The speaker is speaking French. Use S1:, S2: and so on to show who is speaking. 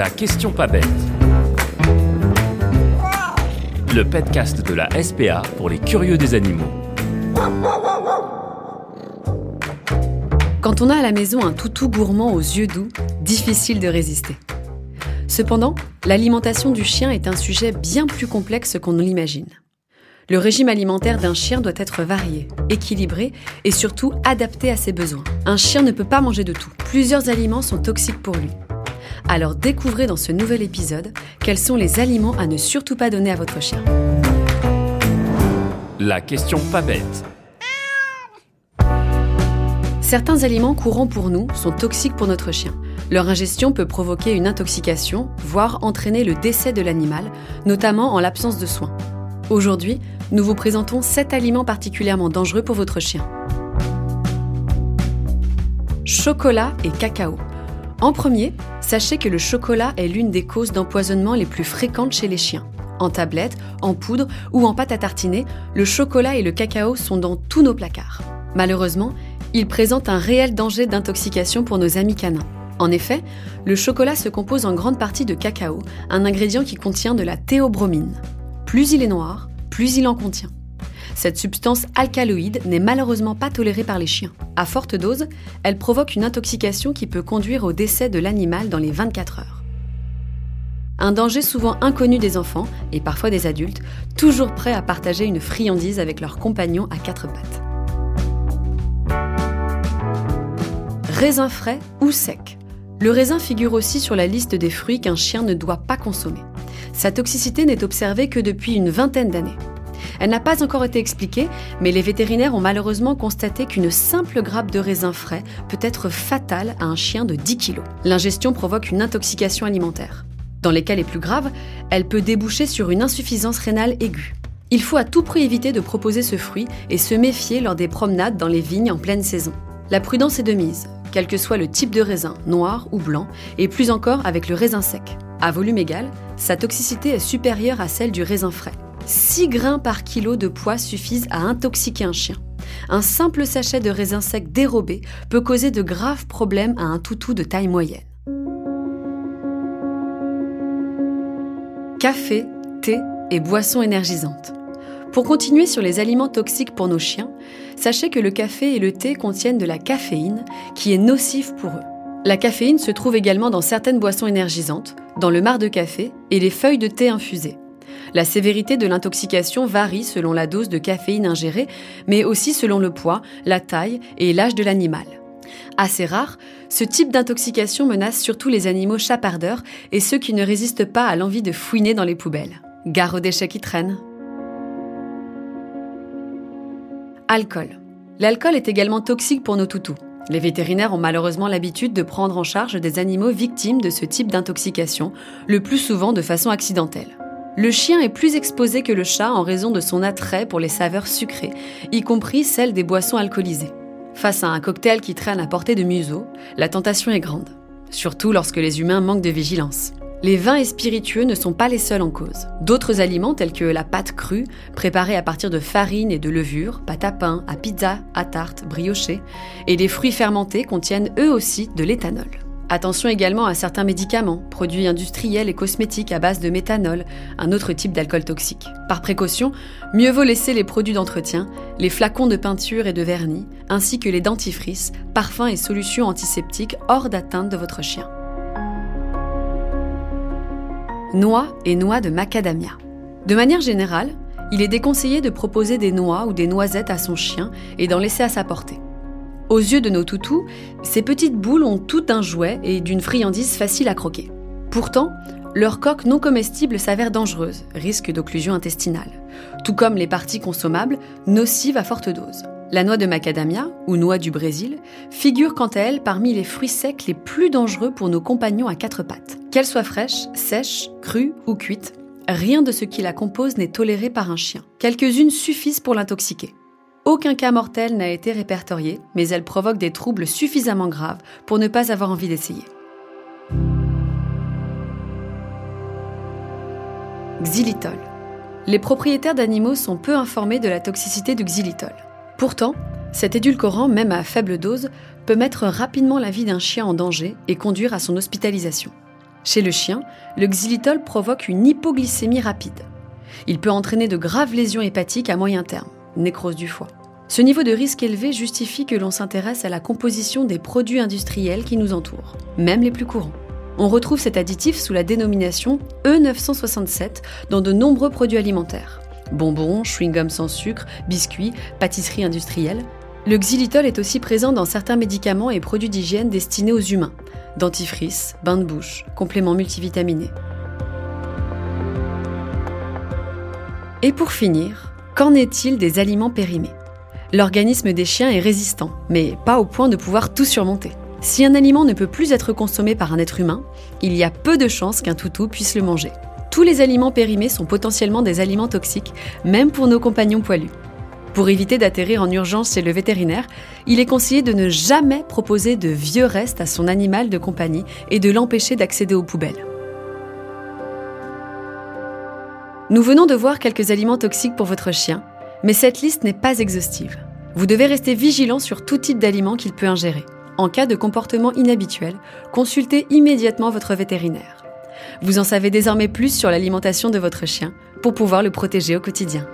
S1: La question pas bête. Le podcast de la SPA pour les curieux des animaux.
S2: Quand on a à la maison un toutou gourmand aux yeux doux, difficile de résister. Cependant, l'alimentation du chien est un sujet bien plus complexe qu'on ne l'imagine. Le régime alimentaire d'un chien doit être varié, équilibré et surtout adapté à ses besoins. Un chien ne peut pas manger de tout. Plusieurs aliments sont toxiques pour lui. Alors découvrez dans ce nouvel épisode quels sont les aliments à ne surtout pas donner à votre chien.
S1: La question pas bête.
S2: Certains aliments courants pour nous sont toxiques pour notre chien. Leur ingestion peut provoquer une intoxication, voire entraîner le décès de l'animal, notamment en l'absence de soins. Aujourd'hui, nous vous présentons 7 aliments particulièrement dangereux pour votre chien. Chocolat et cacao. En premier, sachez que le chocolat est l'une des causes d'empoisonnement les plus fréquentes chez les chiens. En tablette, en poudre ou en pâte à tartiner, le chocolat et le cacao sont dans tous nos placards. Malheureusement, ils présentent un réel danger d'intoxication pour nos amis canins. En effet, le chocolat se compose en grande partie de cacao, un ingrédient qui contient de la théobromine. Plus il est noir, plus il en contient. Cette substance alcaloïde n'est malheureusement pas tolérée par les chiens. À forte dose, elle provoque une intoxication qui peut conduire au décès de l'animal dans les 24 heures. Un danger souvent inconnu des enfants, et parfois des adultes, toujours prêts à partager une friandise avec leurs compagnons à quatre pattes. Raisin frais ou sec. Le raisin figure aussi sur la liste des fruits qu'un chien ne doit pas consommer. Sa toxicité n'est observée que depuis une vingtaine d'années. Elle n'a pas encore été expliquée, mais les vétérinaires ont malheureusement constaté qu'une simple grappe de raisin frais peut être fatale à un chien de 10 kg. L'ingestion provoque une intoxication alimentaire. Dans les cas les plus graves, elle peut déboucher sur une insuffisance rénale aiguë. Il faut à tout prix éviter de proposer ce fruit et se méfier lors des promenades dans les vignes en pleine saison. La prudence est de mise, quel que soit le type de raisin, noir ou blanc, et plus encore avec le raisin sec. À volume égal, sa toxicité est supérieure à celle du raisin frais. 6 grains par kilo de poids suffisent à intoxiquer un chien. Un simple sachet de raisin sec dérobé peut causer de graves problèmes à un toutou de taille moyenne. Café, thé et boissons énergisantes. Pour continuer sur les aliments toxiques pour nos chiens, sachez que le café et le thé contiennent de la caféine qui est nocive pour eux. La caféine se trouve également dans certaines boissons énergisantes, dans le marc de café et les feuilles de thé infusées. La sévérité de l'intoxication varie selon la dose de caféine ingérée, mais aussi selon le poids, la taille et l'âge de l'animal. Assez rare, ce type d'intoxication menace surtout les animaux chapardeurs et ceux qui ne résistent pas à l'envie de fouiner dans les poubelles. Gare aux déchets qui traînent. Alcool. L'alcool est également toxique pour nos toutous. Les vétérinaires ont malheureusement l'habitude de prendre en charge des animaux victimes de ce type d'intoxication, le plus souvent de façon accidentelle. Le chien est plus exposé que le chat en raison de son attrait pour les saveurs sucrées, y compris celles des boissons alcoolisées. Face à un cocktail qui traîne à portée de museau, la tentation est grande, surtout lorsque les humains manquent de vigilance. Les vins et spiritueux ne sont pas les seuls en cause. D'autres aliments tels que la pâte crue, préparée à partir de farine et de levure, pâte à pain, à pizza, à tarte, brioché, et les fruits fermentés contiennent eux aussi de l'éthanol. Attention également à certains médicaments, produits industriels et cosmétiques à base de méthanol, un autre type d'alcool toxique. Par précaution, mieux vaut laisser les produits d'entretien, les flacons de peinture et de vernis, ainsi que les dentifrices, parfums et solutions antiseptiques hors d'atteinte de votre chien. Noix et noix de macadamia. De manière générale, il est déconseillé de proposer des noix ou des noisettes à son chien et d'en laisser à sa portée. Aux yeux de nos toutous, ces petites boules ont tout un jouet et d'une friandise facile à croquer. Pourtant, leur coque non comestible s'avère dangereuse, risque d'occlusion intestinale, tout comme les parties consommables, nocives à forte dose. La noix de macadamia, ou noix du Brésil, figure quant à elle parmi les fruits secs les plus dangereux pour nos compagnons à quatre pattes. Qu'elle soit fraîche, sèche, crue ou cuite, rien de ce qui la compose n'est toléré par un chien. Quelques-unes suffisent pour l'intoxiquer. Aucun cas mortel n'a été répertorié, mais elle provoque des troubles suffisamment graves pour ne pas avoir envie d'essayer. Xylitol. Les propriétaires d'animaux sont peu informés de la toxicité du xylitol. Pourtant, cet édulcorant, même à faible dose, peut mettre rapidement la vie d'un chien en danger et conduire à son hospitalisation. Chez le chien, le xylitol provoque une hypoglycémie rapide. Il peut entraîner de graves lésions hépatiques à moyen terme, nécrose du foie. Ce niveau de risque élevé justifie que l'on s'intéresse à la composition des produits industriels qui nous entourent, même les plus courants. On retrouve cet additif sous la dénomination E967 dans de nombreux produits alimentaires. Bonbons, chewing-gum sans sucre, biscuits, pâtisseries industrielles. Le xylitol est aussi présent dans certains médicaments et produits d'hygiène destinés aux humains, dentifrice, bain de bouche, compléments multivitaminés. Et pour finir, qu'en est-il des aliments périmés? L'organisme des chiens est résistant, mais pas au point de pouvoir tout surmonter. Si un aliment ne peut plus être consommé par un être humain, il y a peu de chances qu'un toutou puisse le manger. Tous les aliments périmés sont potentiellement des aliments toxiques, même pour nos compagnons poilus. Pour éviter d'atterrir en urgence chez le vétérinaire, il est conseillé de ne jamais proposer de vieux restes à son animal de compagnie et de l'empêcher d'accéder aux poubelles. Nous venons de voir quelques aliments toxiques pour votre chien, mais cette liste n'est pas exhaustive. Vous devez rester vigilant sur tout type d'aliments qu'il peut ingérer. En cas de comportement inhabituel, consultez immédiatement votre vétérinaire. Vous en savez désormais plus sur l'alimentation de votre chien pour pouvoir le protéger au quotidien.